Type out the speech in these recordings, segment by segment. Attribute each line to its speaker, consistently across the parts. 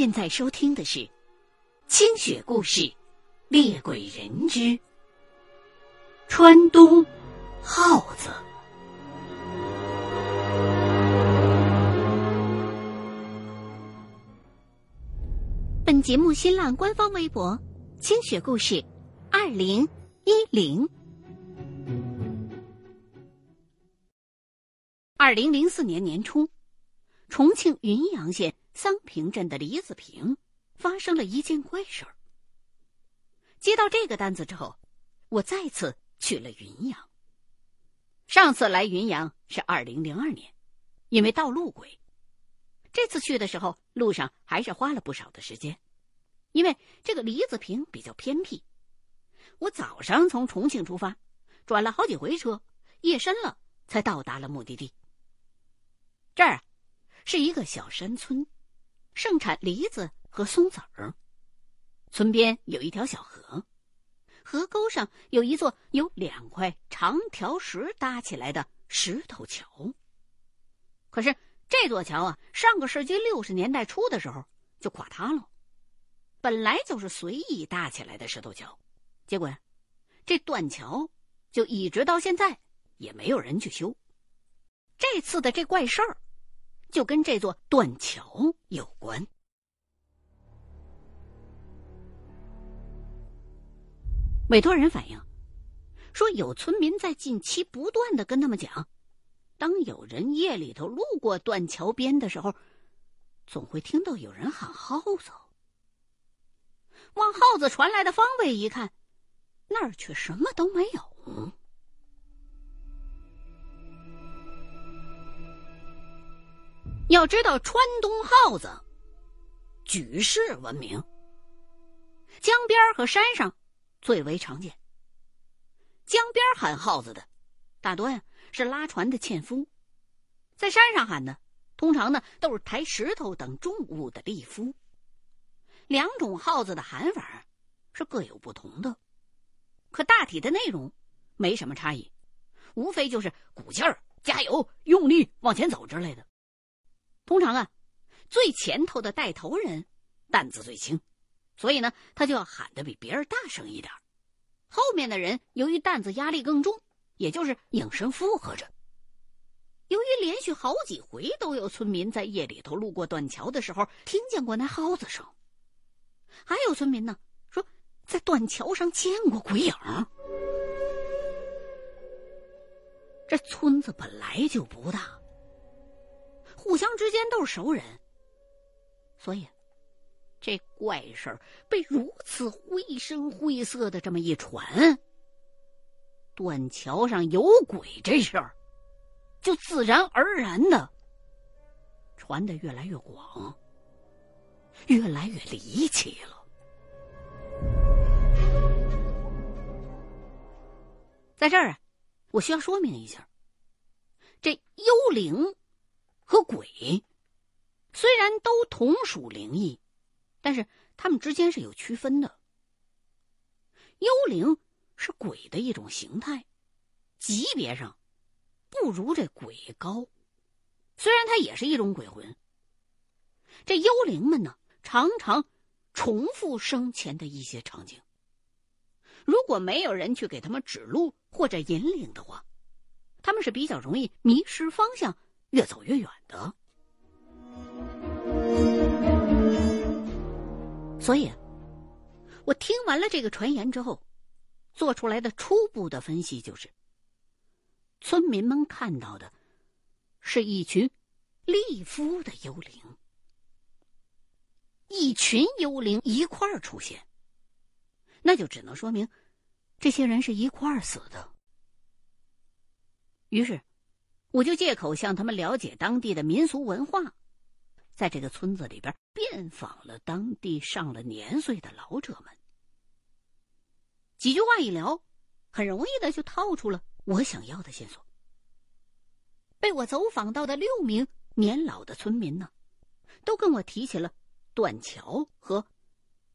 Speaker 1: 现在收听的是《清雪故事·猎鬼人之川东耗子》。本节目新浪官方微博“清雪故事二零一零”。二零零四年年初，重庆云阳县。桑平镇的李子平发生了一件怪事儿。接到这个单子之后，我再次去了云阳。上次来云阳是二零零二年，因为道路鬼。这次去的时候，路上还是花了不少的时间，因为这个李子坪比较偏僻。我早上从重庆出发，转了好几回车，夜深了才到达了目的地。这儿是一个小山村。盛产梨子和松子儿。村边有一条小河，河沟上有一座由两块长条石搭起来的石头桥。可是这座桥啊，上个世纪六十年代初的时候就垮塌了。本来就是随意搭起来的石头桥，结果呀，这断桥就一直到现在也没有人去修。这次的这怪事儿。就跟这座断桥有关。委托人反映说，有村民在近期不断的跟他们讲，当有人夜里头路过断桥边的时候，总会听到有人喊耗子。往耗子传来的方位一看，那儿却什么都没有。要知道，川东耗子举世闻名，江边和山上最为常见。江边喊耗子的，大多呀是拉船的纤夫；在山上喊的，通常呢都是抬石头等重物的力夫。两种耗子的喊法是各有不同的，可大体的内容没什么差异，无非就是鼓劲儿、加油、用力往前走之类的。通常啊，最前头的带头人担子最轻，所以呢，他就要喊得比别人大声一点。后面的人由于担子压力更重，也就是应声附和着。由于连续好几回都有村民在夜里头路过断桥的时候听见过那耗子声，还有村民呢说在断桥上见过鬼影。这村子本来就不大。互相之间都是熟人，所以这怪事儿被如此绘声绘色的这么一传，断桥上有鬼这事儿就自然而然的传的越来越广，越来越离奇了。在这儿啊，我需要说明一下，这幽灵。和鬼虽然都同属灵异，但是他们之间是有区分的。幽灵是鬼的一种形态，级别上不如这鬼高。虽然它也是一种鬼魂，这幽灵们呢，常常重复生前的一些场景。如果没有人去给他们指路或者引领的话，他们是比较容易迷失方向。越走越远的，所以，我听完了这个传言之后，做出来的初步的分析就是：村民们看到的是一群利夫的幽灵，一群幽灵一块儿出现，那就只能说明这些人是一块儿死的。于是。我就借口向他们了解当地的民俗文化，在这个村子里边遍访了当地上了年岁的老者们。几句话一聊，很容易的就套出了我想要的线索。被我走访到的六名年老的村民呢，都跟我提起了断桥和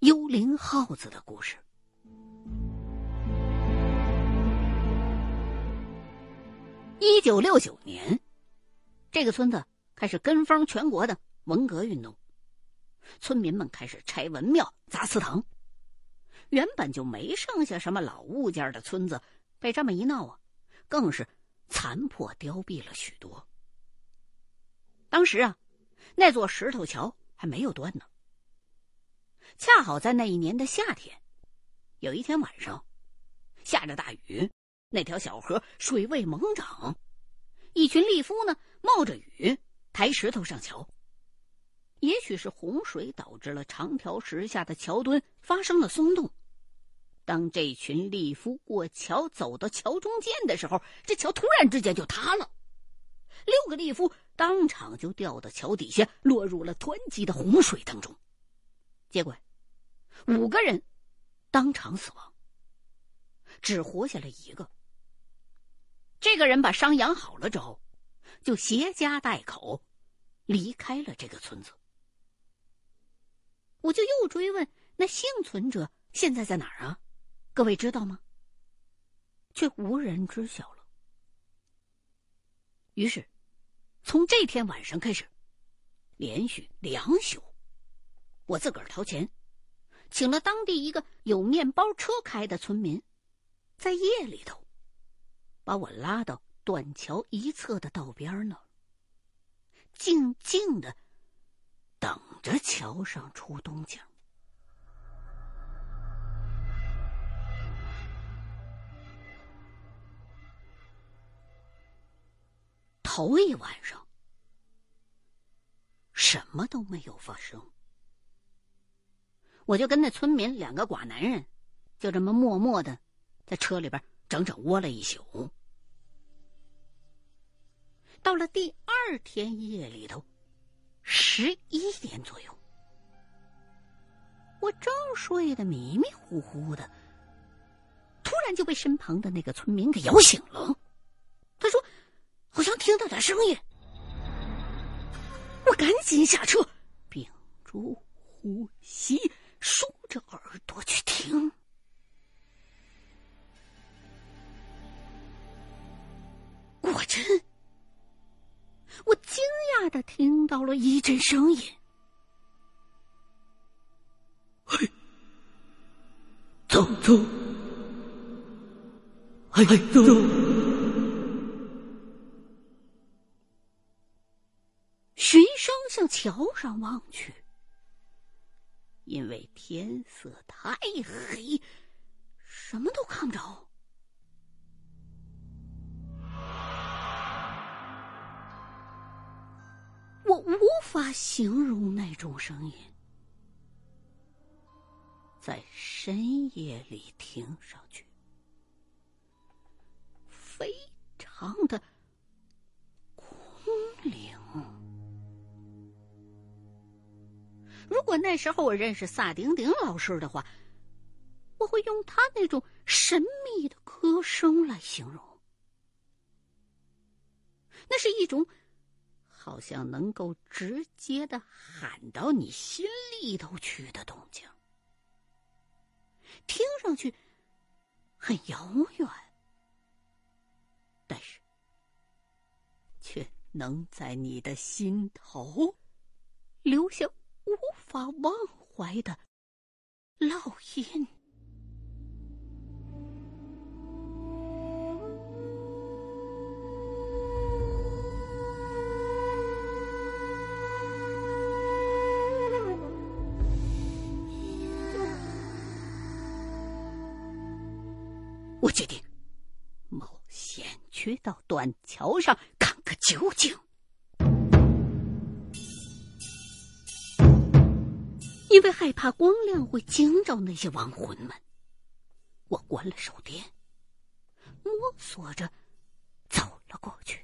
Speaker 1: 幽灵耗子的故事。一九六九年，这个村子开始跟风全国的文革运动，村民们开始拆文庙、砸祠堂。原本就没剩下什么老物件的村子，被这么一闹啊，更是残破凋敝了许多。当时啊，那座石头桥还没有断呢。恰好在那一年的夏天，有一天晚上，下着大雨。那条小河水位猛涨，一群力夫呢冒着雨抬石头上桥。也许是洪水导致了长条石下的桥墩发生了松动。当这群力夫过桥走到桥中间的时候，这桥突然之间就塌了，六个力夫当场就掉到桥底下，落入了湍急的洪水当中。结果，五个人当场死亡，只活下来一个。这个人把伤养好了之后，就携家带口离开了这个村子。我就又追问那幸存者现在在哪儿啊？各位知道吗？却无人知晓了。于是，从这天晚上开始，连续两宿，我自个儿掏钱，请了当地一个有面包车开的村民，在夜里头。把我拉到断桥一侧的道边呢，静静的等着桥上出动静。头一晚上，什么都没有发生，我就跟那村民两个寡男人，就这么默默的在车里边。整整窝了一宿，到了第二天夜里头，十一点左右，我正睡得迷迷糊糊的，突然就被身旁的那个村民给摇醒了。他说：“好像听到点声音。”我赶紧下车，屏住呼吸，竖着耳朵去听。果真，我惊讶的听到了一阵声音。
Speaker 2: 嘿，走走，嘿走。
Speaker 1: 循声向桥上望去，因为天色太黑，什么都看不着。法形容那种声音，在深夜里听上去非常的空灵。如果那时候我认识萨顶顶老师的话，我会用他那种神秘的歌声来形容，那是一种。好像能够直接的喊到你心里头去的动静，听上去很遥远，但是却能在你的心头留下无法忘怀的烙印。我决定，冒险去到断桥上看个究竟。因为害怕光亮会惊着那些亡魂们，我关了手电，摸索着走了过去。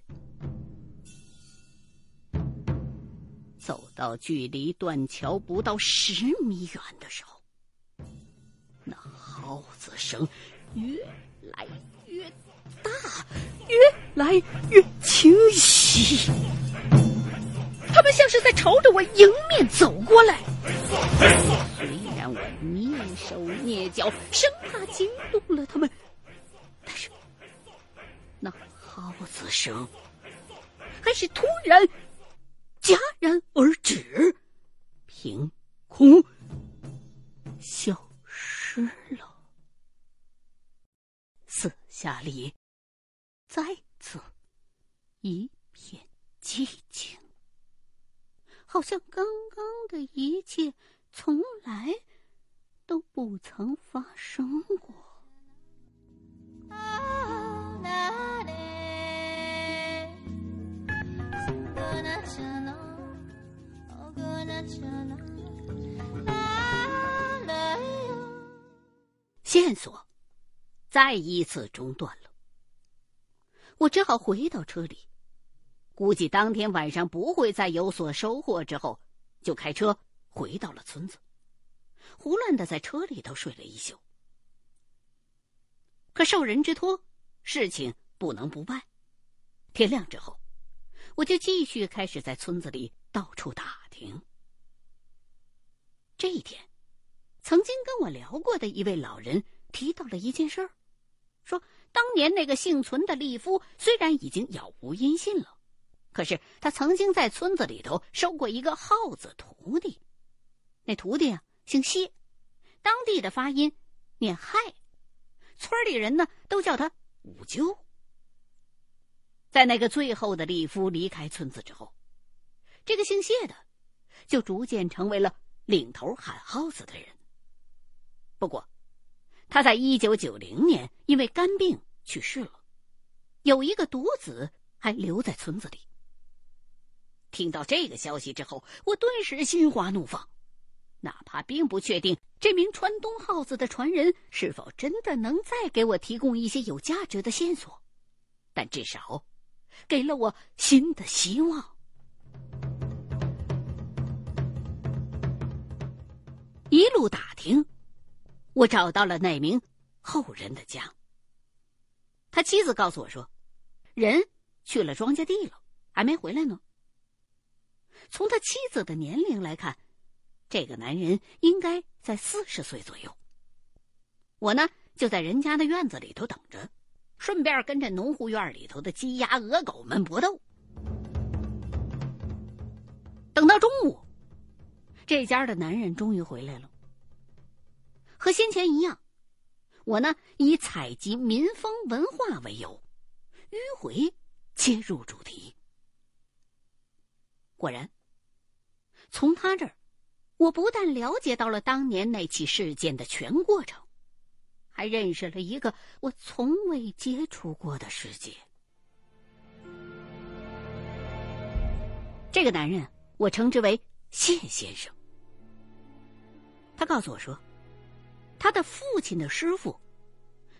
Speaker 1: 走到距离断桥不到十米远的时候，那耗子声越来越大，越来越清晰。他们像是在朝着我迎面走过来。虽然我蹑手蹑脚，生怕惊动了他们，但是那号子声还是突然戛然而止，凭空消失了。四下里再次一片寂静。好像刚刚的一切从来都不曾发生过。线索再一次中断了，我只好回到车里。估计当天晚上不会再有所收获，之后就开车回到了村子，胡乱的在车里头睡了一宿。可受人之托，事情不能不办。天亮之后，我就继续开始在村子里到处打听。这一天，曾经跟我聊过的一位老人提到了一件事儿，说当年那个幸存的利夫虽然已经杳无音信了。可是他曾经在村子里头收过一个耗子徒弟，那徒弟啊姓谢，当地的发音念亥，村里人呢都叫他五舅。在那个最后的利夫离开村子之后，这个姓谢的就逐渐成为了领头喊耗子的人。不过，他在一九九零年因为肝病去世了，有一个独子还留在村子里。听到这个消息之后，我顿时心花怒放。哪怕并不确定这名川东耗子的传人是否真的能再给我提供一些有价值的线索，但至少给了我新的希望。一路打听，我找到了那名后人的家。他妻子告诉我说，人去了庄稼地了，还没回来呢。从他妻子的年龄来看，这个男人应该在四十岁左右。我呢就在人家的院子里头等着，顺便跟着农户院里头的鸡鸭鹅狗们搏斗。等到中午，这家的男人终于回来了。和先前一样，我呢以采集民风文化为由，迂回切入主题。果然。从他这儿，我不但了解到了当年那起事件的全过程，还认识了一个我从未接触过的世界。这个男人，我称之为谢先生。他告诉我说，他的父亲的师傅，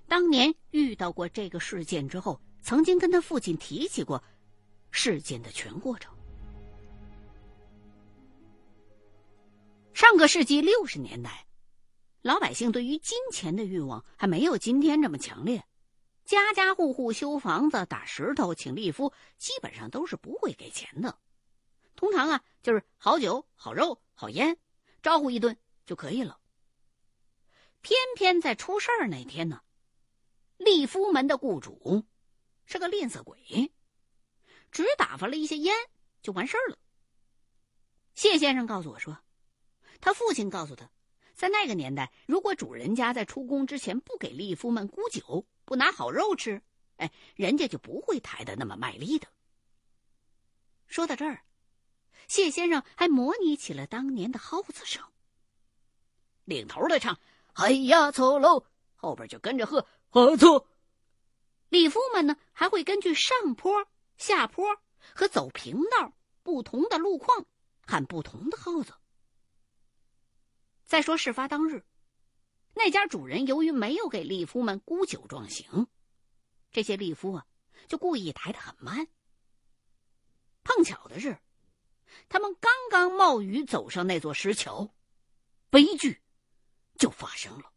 Speaker 1: 当年遇到过这个事件之后，曾经跟他父亲提起过事件的全过程。上个世纪六十年代，老百姓对于金钱的欲望还没有今天这么强烈，家家户户修房子、打石头、请利夫，基本上都是不会给钱的。通常啊，就是好酒、好肉、好烟，招呼一顿就可以了。偏偏在出事儿那天呢，利夫门的雇主是个吝啬鬼，只打发了一些烟就完事儿了。谢先生告诉我说。他父亲告诉他，在那个年代，如果主人家在出宫之前不给利夫们沽酒，不拿好肉吃，哎，人家就不会抬得那么卖力的。说到这儿，谢先生还模拟起了当年的号子声。领头的唱“哎呀走喽”，后边就跟着喝“喝错”。利夫们呢，还会根据上坡、下坡和走平道不同的路况，喊不同的号子。再说事发当日，那家主人由于没有给利夫们沽酒壮行，这些利夫啊就故意抬得很慢。碰巧的是，他们刚刚冒雨走上那座石桥，悲剧就发生了。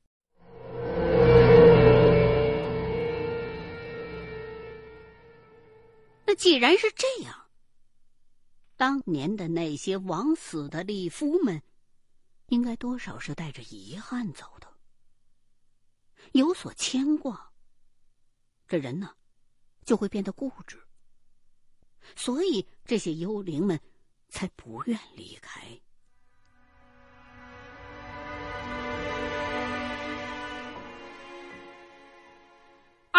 Speaker 1: 那既然是这样，当年的那些枉死的礼夫们，应该多少是带着遗憾走的，有所牵挂。这人呢，就会变得固执，所以这些幽灵们才不愿离开。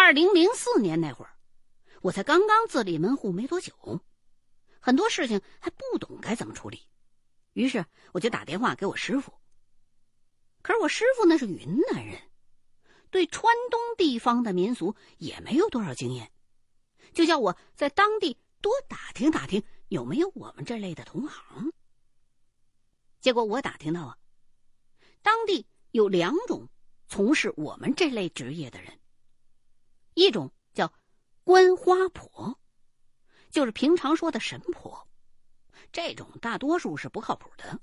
Speaker 1: 二零零四年那会儿。我才刚刚自立门户没多久，很多事情还不懂该怎么处理，于是我就打电话给我师傅。可是我师傅那是云南人，对川东地方的民俗也没有多少经验，就叫我在当地多打听打听有没有我们这类的同行。结果我打听到啊，当地有两种从事我们这类职业的人，一种叫。观花婆，就是平常说的神婆，这种大多数是不靠谱的。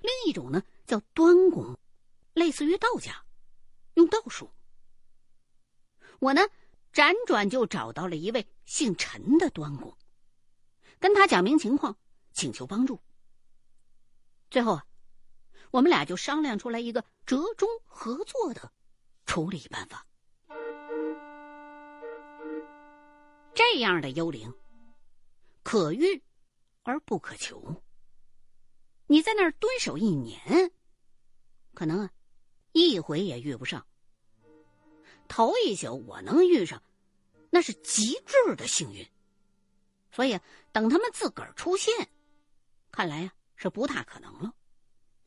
Speaker 1: 另一种呢叫端公，类似于道家，用道术。我呢辗转就找到了一位姓陈的端公，跟他讲明情况，请求帮助。最后啊，我们俩就商量出来一个折中合作的处理办法。这样的幽灵，可遇而不可求。你在那儿蹲守一年，可能啊，一回也遇不上。头一宿我能遇上，那是极致的幸运。所以等他们自个儿出现，看来呀是不大可能了。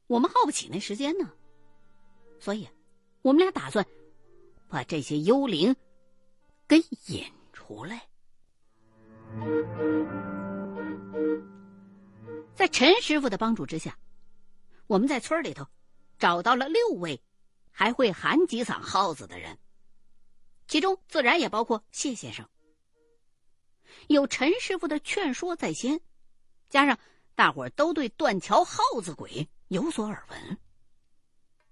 Speaker 1: 我们耗不起那时间呢，所以，我们俩打算把这些幽灵给引出来。在陈师傅的帮助之下，我们在村里头找到了六位还会喊几嗓号子的人，其中自然也包括谢先生。有陈师傅的劝说在先，加上大伙儿都对断桥耗子鬼有所耳闻，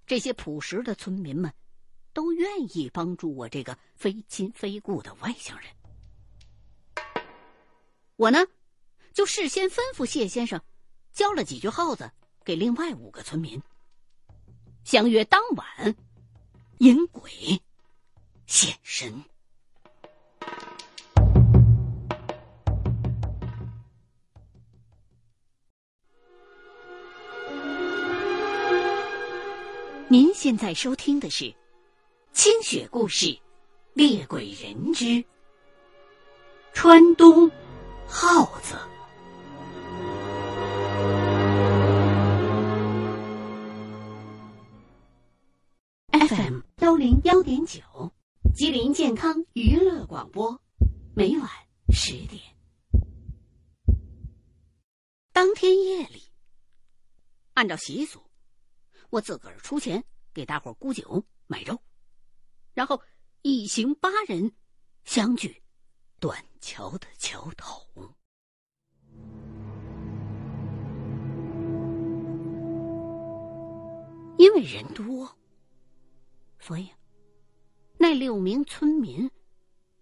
Speaker 1: 这些朴实的村民们都愿意帮助我这个非亲非故的外乡人。我呢，就事先吩咐谢先生，教了几句号子给另外五个村民，相约当晚引鬼现身。您现在收听的是《清雪故事：猎鬼人之川东》。耗子。FM 幺零幺点九，吉林健康娱乐广播，每晚十点。当天夜里，按照习俗，我自个儿出钱给大伙儿沽酒买肉，然后一行八人相聚。断桥的桥头，因为人多，所以那六名村民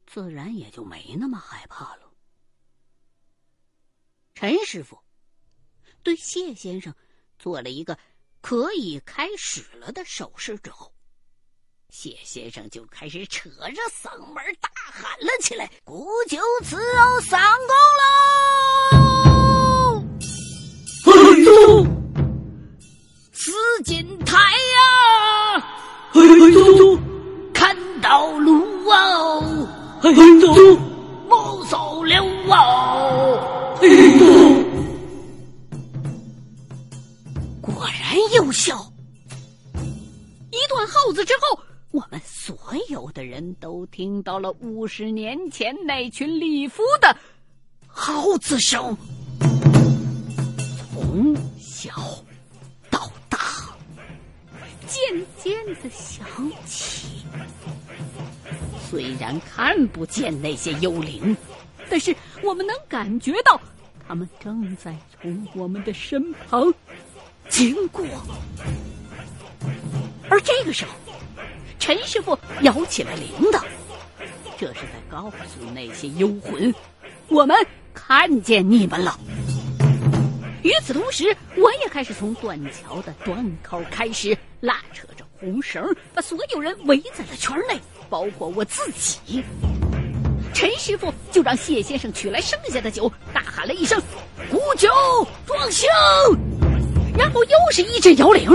Speaker 1: 自然也就没那么害怕了。陈师傅对谢先生做了一个可以开始了的手势之后。谢先生就开始扯着嗓门大喊了起来：“古酒此后三公喽！
Speaker 2: 哎呦，
Speaker 1: 死金台呀！
Speaker 2: 哎呦，
Speaker 1: 看到路哦！
Speaker 2: 哎呦，
Speaker 1: 莫走了哦！
Speaker 2: 哎呦，
Speaker 1: 果然有效。一段耗子之后。”我们所有的人都听到了五十年前那群礼服的号子声，从小到大，渐渐的响起。虽然看不见那些幽灵，但是我们能感觉到，他他们正在从我们的身旁经过。而这个时候，陈师傅摇起了铃铛，这是在告诉那些幽魂：我们看见你们了。与此同时，我也开始从断桥的断口开始拉扯着红绳，把所有人围在了圈内，包括我自己。陈师傅就让谢先生取来剩下的酒，大喊了一声：“鼓酒壮兴！”然后又是一阵摇铃。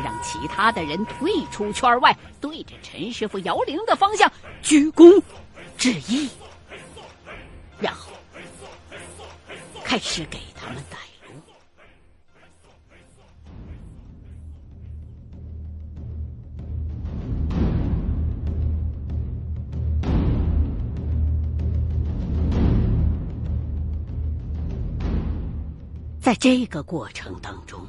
Speaker 1: 让其他的人退出圈外，对着陈师傅摇铃的方向鞠躬致意，然后开始给他们带路。在这个过程当中，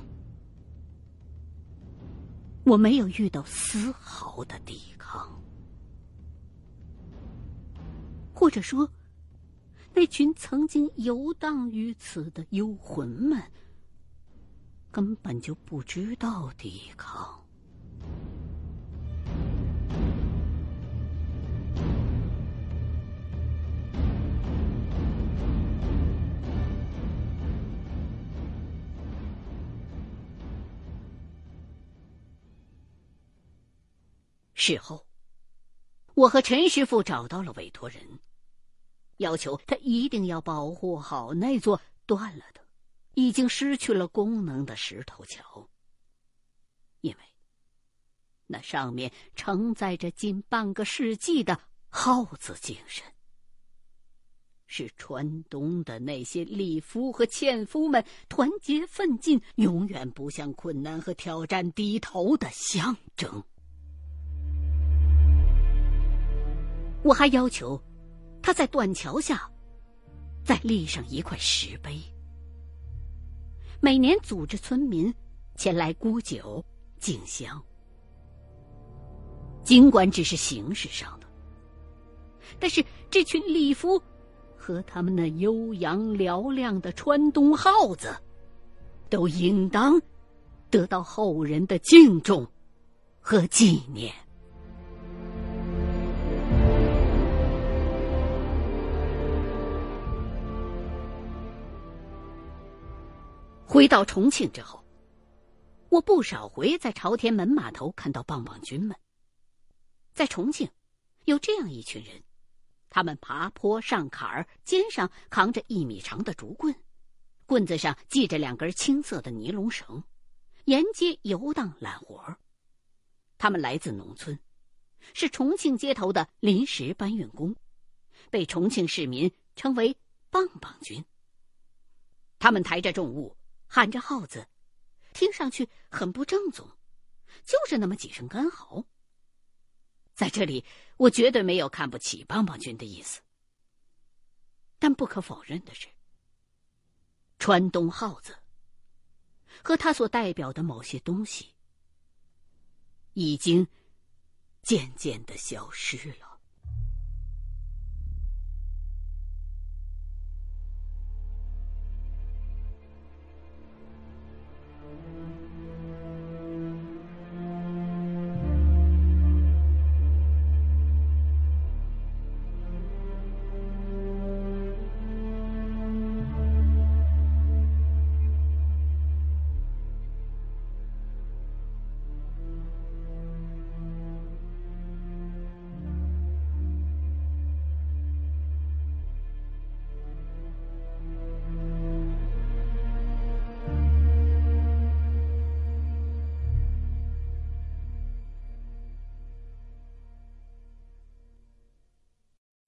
Speaker 1: 我没有遇到丝毫的抵抗，或者说，那群曾经游荡于此的幽魂们根本就不知道抵抗。事后，我和陈师傅找到了委托人，要求他一定要保护好那座断了的、已经失去了功能的石头桥，因为那上面承载着近半个世纪的耗子精神，是川东的那些力夫和纤夫们团结奋进、永远不向困难和挑战低头的象征。我还要求他在断桥下再立上一块石碑，每年组织村民前来沽酒敬香。尽管只是形式上的，但是这群礼夫和他们那悠扬嘹亮的川东号子，都应当得到后人的敬重和纪念。回到重庆之后，我不少回在朝天门码头看到棒棒军们。在重庆，有这样一群人，他们爬坡上坎儿，肩上扛着一米长的竹棍，棍子上系着两根青色的尼龙绳，沿街游荡揽活他们来自农村，是重庆街头的临时搬运工，被重庆市民称为“棒棒军”。他们抬着重物。喊着号子，听上去很不正宗，就是那么几声干嚎。在这里，我绝对没有看不起棒棒军的意思。但不可否认的是，川东号子和他所代表的某些东西，已经渐渐的消失了。